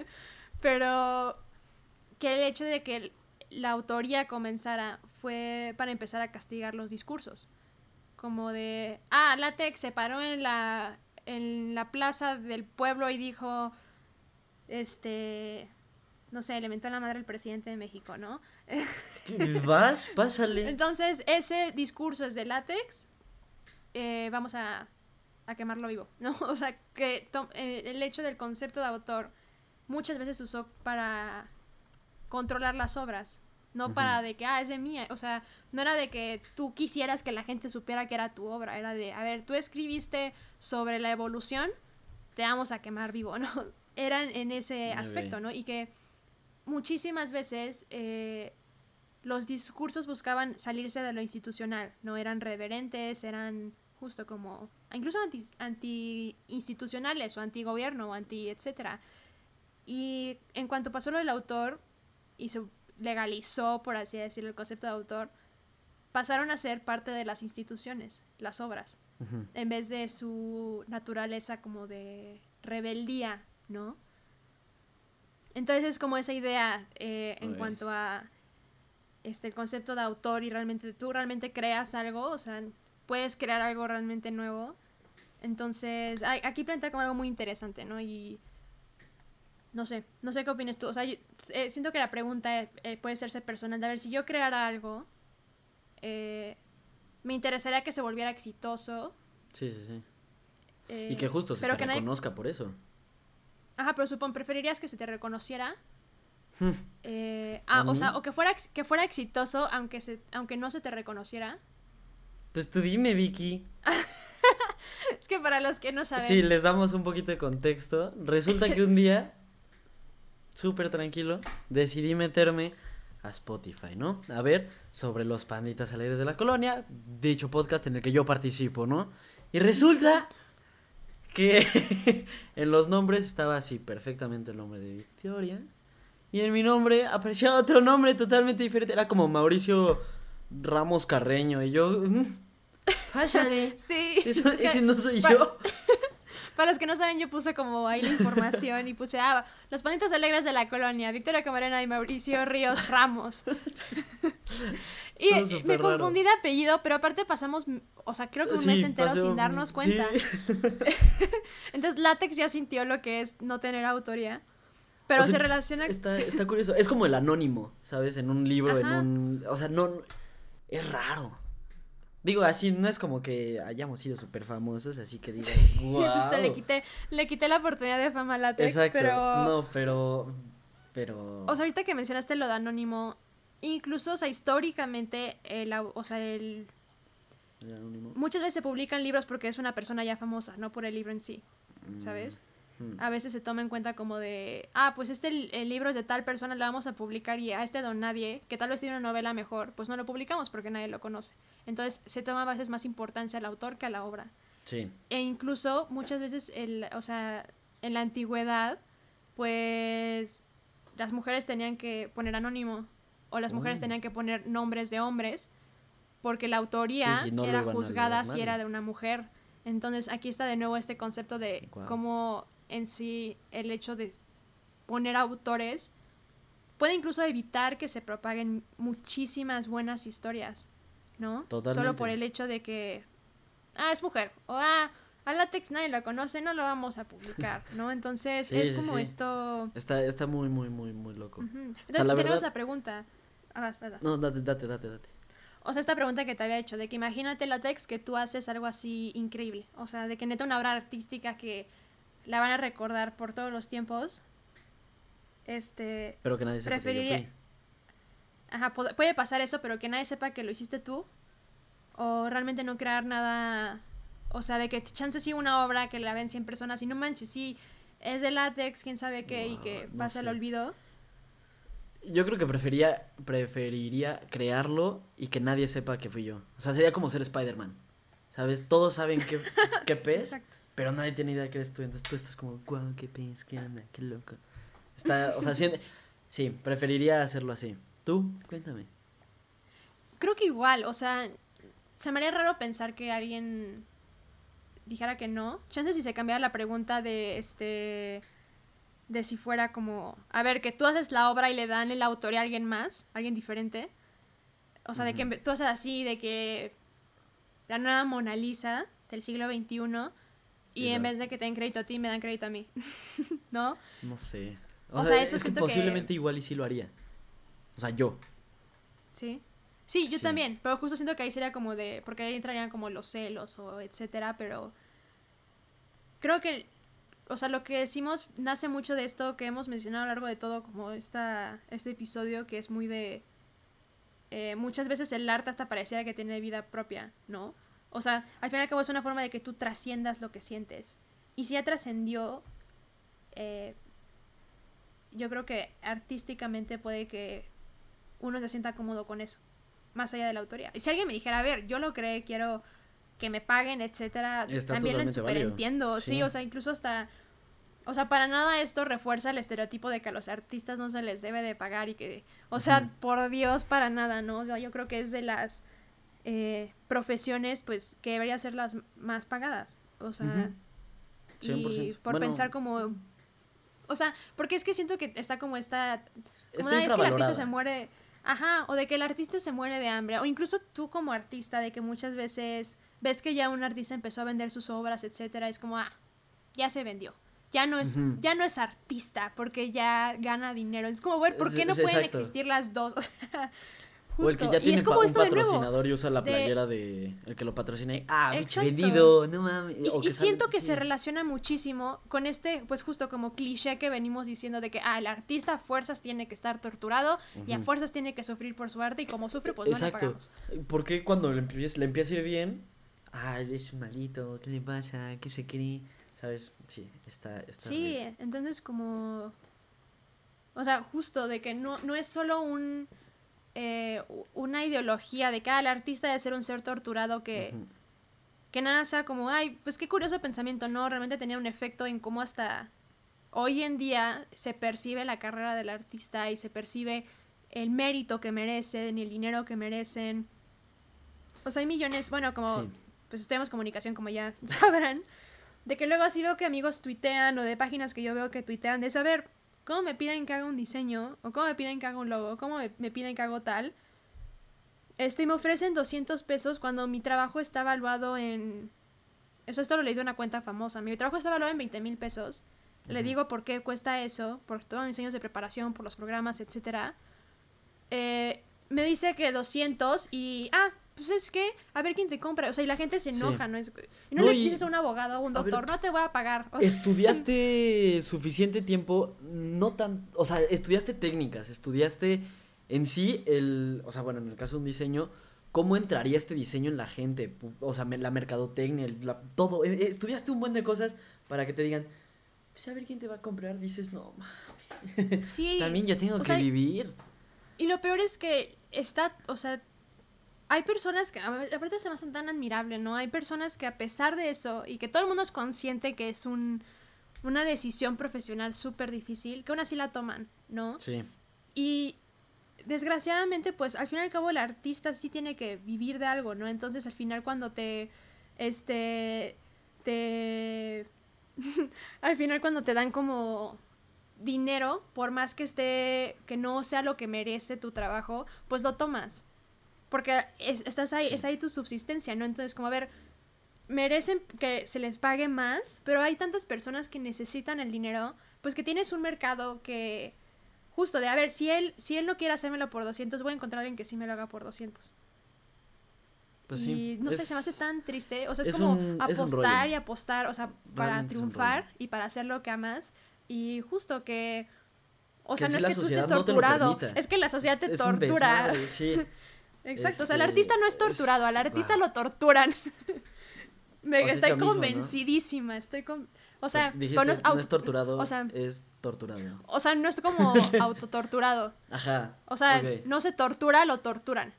(laughs) pero que el hecho de que la autoría comenzara fue para empezar a castigar los discursos. Como de, ah, Latex se paró en la, en la plaza del pueblo y dijo, este, no sé, le mentó la madre al presidente de México, ¿no? Vas, pásale. (laughs) Entonces, ese discurso es de látex. Eh, vamos a a quemarlo vivo, (laughs) ¿no? O sea, que eh, el hecho del concepto de autor muchas veces se usó para controlar las obras, no para de que, ah, es de mía, o sea, no era de que tú quisieras que la gente supiera que era tu obra, era de, a ver, tú escribiste sobre la evolución, te vamos a quemar vivo, (laughs) ¿no? Eran en ese aspecto, ¿no? Y que muchísimas veces eh, los discursos buscaban salirse de lo institucional, ¿no? Eran reverentes, eran justo como incluso anti, anti institucionales o anti gobierno o anti etcétera. Y en cuanto pasó lo del autor y se legalizó, por así decirlo, el concepto de autor, pasaron a ser parte de las instituciones, las obras, en vez de su naturaleza como de rebeldía, ¿no? Entonces es como esa idea eh, en cuanto a este el concepto de autor y realmente tú realmente creas algo, o sea, puedes crear algo realmente nuevo. Entonces, aquí plantea como algo muy interesante, ¿no? Y no sé, no sé qué opinas tú. O sea, eh, siento que la pregunta eh, puede serse personal. De a ver, si yo creara algo, eh, me interesaría que se volviera exitoso. Sí, sí, sí. y que justo se te reconozca por eso. Ajá, pero supongo, ¿preferirías que se te reconociera? (laughs) ah, o sea, o que fuera, que fuera exitoso aunque, se, aunque no se te reconociera. Pues tú dime, Vicky. (laughs) es que para los que no saben. Sí, les damos un poquito de contexto. Resulta que un día, súper tranquilo, decidí meterme a Spotify, ¿no? A ver sobre los panditas alegres de la colonia, dicho podcast en el que yo participo, ¿no? Y resulta que (laughs) en los nombres estaba así perfectamente el nombre de Victoria. Y en mi nombre aparecía otro nombre totalmente diferente. Era como Mauricio Ramos Carreño. Y yo. Pásale. (laughs) Sí. Eso, ese no soy yo. (laughs) Para los que no saben, yo puse como ahí la información y puse, ah, los panitos alegres de la colonia, Victoria Camarena y Mauricio Ríos Ramos. (laughs) y me confundí de apellido, pero aparte pasamos, o sea, creo que un mes entero sin darnos cuenta. Entonces, Látex ya sintió lo que es no tener autoría. Pero se relaciona. Está, está curioso. Es como el anónimo, ¿sabes? En un libro, en un. O sea, no. Es raro. Digo, así no es como que hayamos sido súper famosos, así que digo, (laughs) wow. le quité, le quité la oportunidad de fama a Latex, Exacto. pero... No, pero... Pero... O sea, ahorita que mencionaste lo de anónimo, incluso, o sea, históricamente, el, o sea, el... ¿El anónimo? Muchas veces se publican libros porque es una persona ya famosa, no por el libro en sí, ¿sabes? A veces se toma en cuenta como de, ah, pues este el libro es de tal persona, lo vamos a publicar y a este don nadie, que tal vez tiene una novela mejor, pues no lo publicamos porque nadie lo conoce. Entonces se toma a veces más importancia al autor que a la obra. Sí. E incluso muchas veces, el, o sea, en la antigüedad, pues las mujeres tenían que poner anónimo o las mujeres oh. tenían que poner nombres de hombres porque la autoría era juzgada si era de una mujer. Entonces aquí está de nuevo este concepto de cómo en sí el hecho de poner autores puede incluso evitar que se propaguen muchísimas buenas historias, ¿no? Totalmente. Solo por el hecho de que, ah, es mujer, o ah, a látex nadie lo conoce, no lo vamos a publicar, ¿no? (laughs) Entonces es como esto... Está, está muy, muy, muy, muy loco. Entonces tenemos la pregunta. Ah, no, date, date, date, date. O sea, esta pregunta que te había hecho, de que imagínate látex que tú haces algo así increíble. O sea, de que neta una obra artística que la van a recordar por todos los tiempos. Este. Pero que nadie sepa preferiría... que yo Ajá, puede pasar eso, pero que nadie sepa que lo hiciste tú. O realmente no crear nada. O sea, de que chance sí una obra que la ven 100 personas y no manches, sí, es de látex, quién sabe qué, y que pasa el olvido. Yo creo que prefería, preferiría crearlo y que nadie sepa que fui yo. O sea, sería como ser Spider-Man. ¿Sabes? Todos saben qué, qué (laughs) pez. Exacto pero nadie tiene idea que eres tú. Entonces tú estás como, guau, qué pins, qué onda, qué loco. Está, o sea, sí, preferiría hacerlo así. ¿Tú? Cuéntame. Creo que igual, o sea, se me haría raro pensar que alguien dijera que no. Chance si se cambiara la pregunta de este de si fuera como, a ver, que tú haces la obra y le dan el autor a alguien más, alguien diferente. O sea, de que tú haces así, de que la nueva Mona Lisa del siglo XXI y en vez de que te den crédito a ti, me dan crédito a mí. (laughs) ¿No? No sé. O, sea, eso es que posiblemente igual y sí lo haría. O sea, yo. Sí. Sí, yo también, pero justo siento que ahí sería como de, porque ahí entrarían como los celos o etcétera, pero creo que, o sea, lo que decimos nace mucho de esto que hemos mencionado a lo largo de todo, como esta, este episodio que es muy de, eh, muchas veces el arte hasta pareciera que tiene vida propia, ¿no? O sea, al fin y al cabo es una forma de que tú trasciendas lo que sientes. Y si ya trascendió, eh, yo creo que artísticamente puede que uno se sienta cómodo con eso, más allá de la autoría. Y si alguien me dijera, a ver, yo lo creo, quiero que me paguen, etcétera, también lo super entiendo, sí, o sea, incluso hasta... O sea, para nada esto refuerza el estereotipo de que a los artistas no se les debe de pagar y que, o sea, por Dios, para nada, ¿no? O sea, yo creo que es de las eh, profesiones pues que deberían ser las más pagadas. O sea, y por pensar como... O sea, porque es que siento que está como esta... Como una vez que el artista se muere... Ajá, o de que el artista se muere de hambre, o incluso tú como artista, de que muchas veces ves que ya un artista empezó a vender sus obras, etcétera, es como, ah, ya se vendió. Ya no es, ya no es artista porque ya gana dinero. Es como, bueno, ¿por qué no pueden existir las dos? (laughs) O sea, o el que ya tiene un patrocinador y usa la playera de, el que lo patrocina y ah, vendido, no mames. Y, siento que se relaciona muchísimo con este, pues justo como cliché que venimos diciendo de que ah, el artista a fuerzas tiene que estar torturado y a fuerzas tiene que sufrir por su arte y como sufre, pues no le pagamos. Porque cuando le empieza, le empieza a ir bien, ah, es malito, ¿qué le pasa? ¿Qué se cree? ¿Sabes? Sí, está... está sí, entonces como... O sea, justo de que no, no es solo un eh, una ideología de que ah, el artista debe ser un ser torturado que, que nada sea como, ay, pues qué curioso pensamiento, no, realmente tenía un efecto en cómo hasta hoy en día se percibe la carrera del artista y se percibe el mérito que merecen y el dinero que merecen. O sea, hay millones, bueno, como pues tenemos comunicación, como ya (laughs) sabrán, de que luego así veo que amigos tuitean o de páginas que yo veo que tuitean de saber cómo me piden que haga un diseño o cómo me piden que haga un logo, cómo me, piden que haga tal. Este, me ofrecen 200 pesos cuando mi trabajo está evaluado en... Eso esto lo leí de una cuenta famosa. Mi trabajo está evaluado en 20 mil pesos. Le digo por qué cuesta eso, por todos mis años de preparación, por los programas, etc. Eh, me dice que 200 y... Ah, pues es que, a ver quién te compra. O sea, y la gente se enoja, ¿no? Es, y no, le dices a un abogado, a un doctor, no te voy a pagar. estudiaste suficiente tiempo, no tan. O sea, estudiaste técnicas, estudiaste en sí el. O sea, bueno, en el caso de un diseño, ¿cómo entraría este diseño en la gente? O sea, la mercadotecnia, todo. Eh, estudiaste un buen de cosas para que te digan, pues a ver quién te va a comprar. Dices, no, Sí. (laughs) También yo tengo que vivir. Y lo peor es que está, o sea, hay personas que, aparte se me hacen tan admirable, ¿no? Hay personas que a pesar de eso, y que todo el mundo es consciente que es un, una decisión profesional súper difícil, que aún así la toman, ¿no? Sí. Y desgraciadamente, pues al fin y al cabo el artista sí tiene que vivir de algo, ¿no? Entonces al final cuando te, este, te, (laughs) al final cuando te dan como dinero, por más que esté, que no sea lo que merece tu trabajo, pues lo tomas. Porque estás ahí, está ahí tu subsistencia, ¿no? Entonces, como a ver, merecen que se les pague más, pero hay tantas personas que necesitan el dinero, pues que tienes un mercado que justo de, a ver, si él si él no quiere hacérmelo por 200, voy a encontrar a alguien que sí me lo haga por 200. Pues sí. Y no sé, se me hace tan triste. O sea, es, como apostar y apostar, o sea, para triunfar y para hacer lo que amas. Y justo que. O sea, no es que tú estés torturado. es que la sociedad te tortura. sí. (laughs) Exacto, o sea, el este, artista no es torturado, al artista lo torturan. (laughs) Me, estoy convencidísima, estoy con... O sea, no, es, torturado, o sea, es torturado. O sea, no es como (laughs) autotorturado. Ajá. O sea, no se tortura, lo torturan.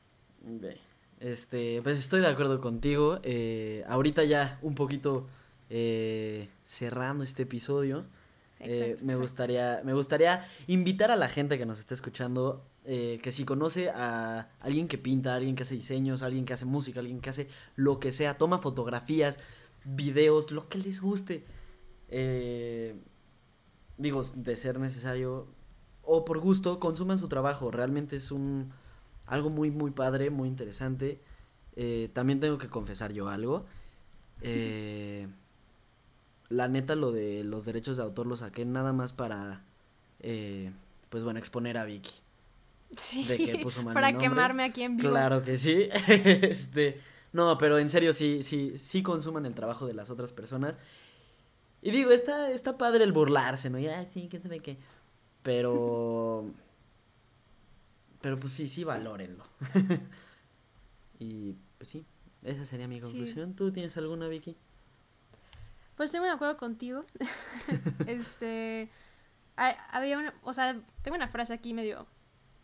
Este, pues estoy de acuerdo contigo. Eh, ahorita ya un poquito eh, cerrando este episodio. Eh, me gustaría me gustaría invitar a la gente que nos esté escuchando eh, que si conoce a alguien que pinta, alguien que hace diseños, alguien que hace música, alguien que hace lo que sea, toma fotografías, videos, lo que les guste, eh, digo, de ser necesario o por gusto, consuman su trabajo. Realmente es un algo muy, muy padre, muy interesante. también tengo que confesar yo algo. Eh, la neta lo de los derechos de autor lo saqué nada más para, eh, pues bueno, exponer a Vicky. Sí, de que puso mal (laughs) para quemarme aquí en vivo. Claro que sí. (laughs) este, no, pero en serio sí, sí, sí consuman el trabajo de las otras personas. Y digo, está, está padre el burlarse, ¿no? Ya, sí, qué sabe qué. Pero. (laughs) pero pues sí, sí, valórenlo. y pues sí, esa sería mi conclusión. ¿Tú tienes alguna, Vicky? Pues estoy muy de acuerdo contigo. (laughs) este. había una. O sea, tengo una frase aquí medio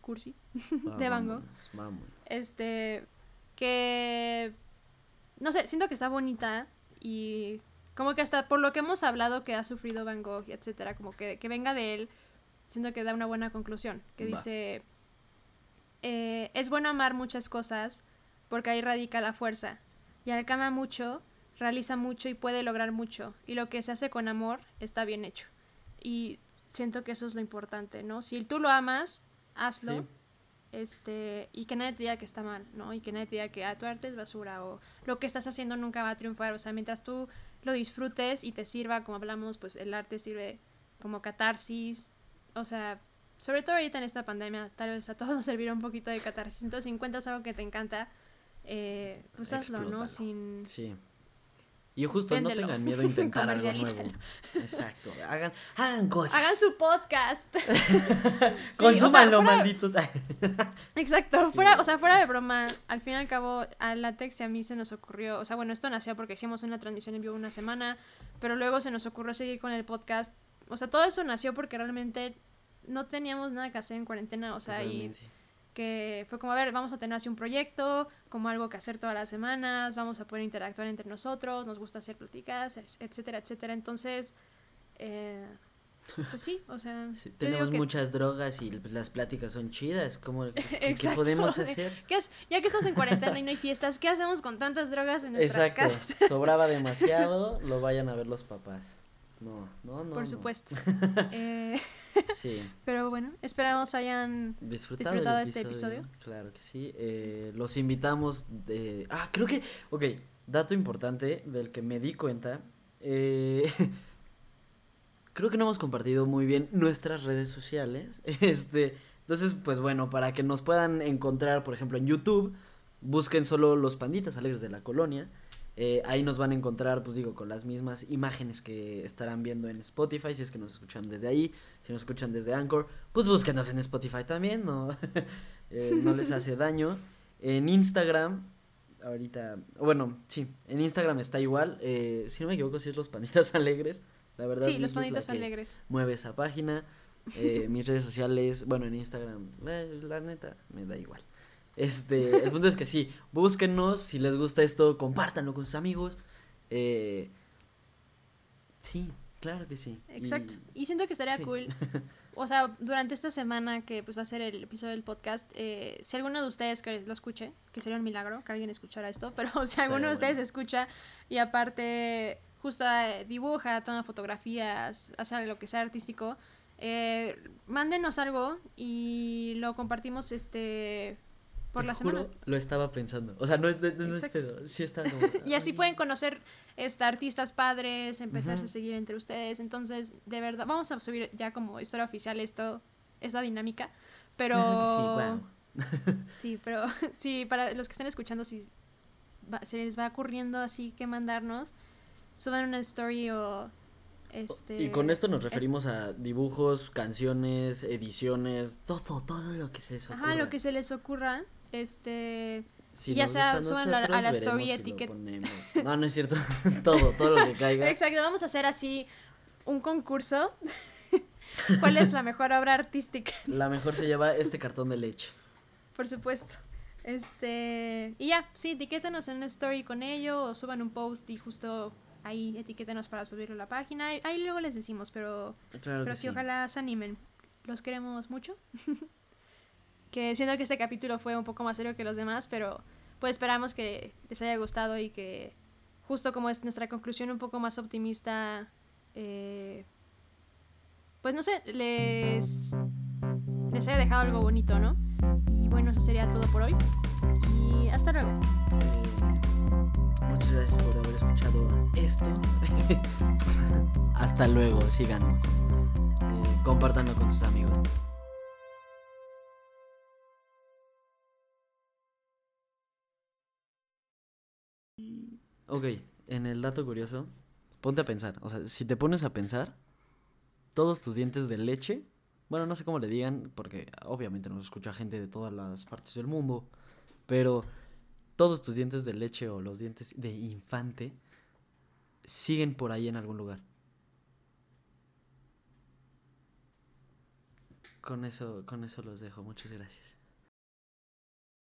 cursi (laughs) de Van Gogh. Este. Que. No sé, siento que está bonita y. Como que hasta por lo que hemos hablado que ha sufrido Van Gogh, etcétera, como que, que venga de él, siento que da una buena conclusión. Que dice. Eh, es bueno amar muchas cosas porque ahí radica la fuerza. Y al que ama mucho, realiza mucho y puede lograr mucho. Y lo que se hace con amor está bien hecho. Y siento que eso es lo importante, ¿no? Si tú lo amas, hazlo. Este, y que nadie te diga que está mal, ¿no? Y que nadie te diga que ah, tu arte es basura o lo que estás haciendo nunca va a triunfar. O sea, mientras tú lo disfrutes y te sirva, como hablamos, pues el arte sirve como catarsis. O sea, sobre todo ahorita en esta pandemia, tal vez a todos nos servirá un poquito de catarsis. Entonces, si encuentras algo que te encanta, eh, pues hazlo, ¿no? Sin, sí. Y justo no tengan miedo a intentar (laughs) algo nuevo. Exacto. Hagan, hagan cosas. Hagan su podcast. (laughs) Consúmanlo, malditos. (laughs) Exacto. Fuera, o sea, fuera de broma, al fin y al cabo, a Latex y a mí se nos ocurrió. O sea, bueno, esto nació porque hicimos una transmisión en vivo una semana, pero luego se nos ocurrió seguir con el podcast. O sea, todo eso nació porque realmente no teníamos nada que hacer en cuarentena. O sea, y que fue como, a ver, vamos a tener así un proyecto, como algo que hacer todas las semanas, vamos a poder interactuar entre nosotros, nos gusta hacer pláticas, etcétera, etcétera. Entonces, eh, pues sí, o sea... (laughs) tenemos muchas drogas y pues, las pláticas son chidas, como, ¿qué, (laughs) podemos hacer? Ya que estamos en cuarentena y no hay fiestas, ¿qué hacemos con tantas drogas en nuestras Exacto. casas? (laughs) Sobraba demasiado, lo vayan a ver los papás. No, no, no. Por supuesto. (laughs) eh... Sí. (laughs) Pero bueno, esperamos hayan disfrutado, este episodio. Claro que sí. Eh, los invitamos de... Ah, creo que... Ok, dato importante del que me di cuenta. Eh, (laughs) creo que no hemos compartido muy bien nuestras redes sociales. Este, entonces, pues bueno, para que nos puedan encontrar, por ejemplo, en YouTube, busquen solo los panditas alegres de la colonia. Eh, ahí nos van a encontrar, pues digo, con las mismas imágenes que estarán viendo en Spotify, si es que nos escuchan desde ahí, si nos escuchan desde Anchor, pues búsquenos en Spotify también, no, (laughs) eh, no les hace daño. En Instagram, ahorita, bueno, sí, en Instagram está igual, eh, si no me equivoco, si es Los Panitas (laughs) Alegres, la verdad. Sí, Los Panitas Alegres. Mueve esa página. (laughs) mis redes sociales, bueno, en Instagram, la neta, me da igual. Este, el punto es que sí, búsquenos, si les gusta esto, compártanlo con sus amigos. Eh, sí, claro que sí. Exacto. Y, siento que estaría cool. (laughs) O sea, durante esta semana que pues va a ser el episodio del podcast, eh, si alguno de ustedes que lo escuche, que sería un milagro que alguien escuchara esto, pero (laughs) si alguno de ustedes escucha y aparte justo eh, dibuja, toma fotografías, hace lo que sea artístico, eh, mándenos algo y lo compartimos este por la semana. Lo estaba pensando. O sea, no, es pedo. Sí está. (laughs) y así pueden conocer este, artistas padres, empezar a seguir entre ustedes. Entonces, de verdad, vamos a subir ya como historia oficial esto, esta dinámica. Pero. (laughs) (laughs) sí, pero sí, para los que estén escuchando, si se les va ocurriendo así que mandarnos, suban una story o. Este, y con esto nos referimos a dibujos, canciones, ediciones, todo, todo lo que se les ocurra. Ajá, lo que se les ocurra. Este. ya sea, suban a, la story etiqueta. No, no es cierto. (laughs) todo, todo lo que caiga. Exacto, vamos a hacer así un concurso. (laughs) ¿Cuál es la mejor obra artística? La mejor se lleva este cartón de leche. Por supuesto. Este. Y ya, sí, etiquétanos en una story con ello o suban un post y justo ahí etiquétenos para subirlo a la página. Ahí luego les decimos, pero. pero sí, ojalá se animen. Los queremos mucho. (laughs) que siento que este capítulo fue un poco más serio que los demás, pero pues esperamos que les haya gustado y que justo como es nuestra conclusión un poco más optimista, eh, pues no sé, les, les haya dejado algo bonito, ¿no? Y bueno, eso sería todo por hoy. Y hasta luego. muchas gracias por haber escuchado esto. (laughs) hasta luego, síganos. Eh, compártanlo con sus amigos. Ok, en el dato curioso, ponte a pensar. O sea, si te pones a pensar, todos tus dientes de leche, bueno, no sé cómo le digan, porque obviamente nos escucha gente de todas las partes del mundo, pero todos tus dientes de leche o los dientes de infante siguen por ahí en algún lugar. Con eso, con eso los dejo. Muchas gracias.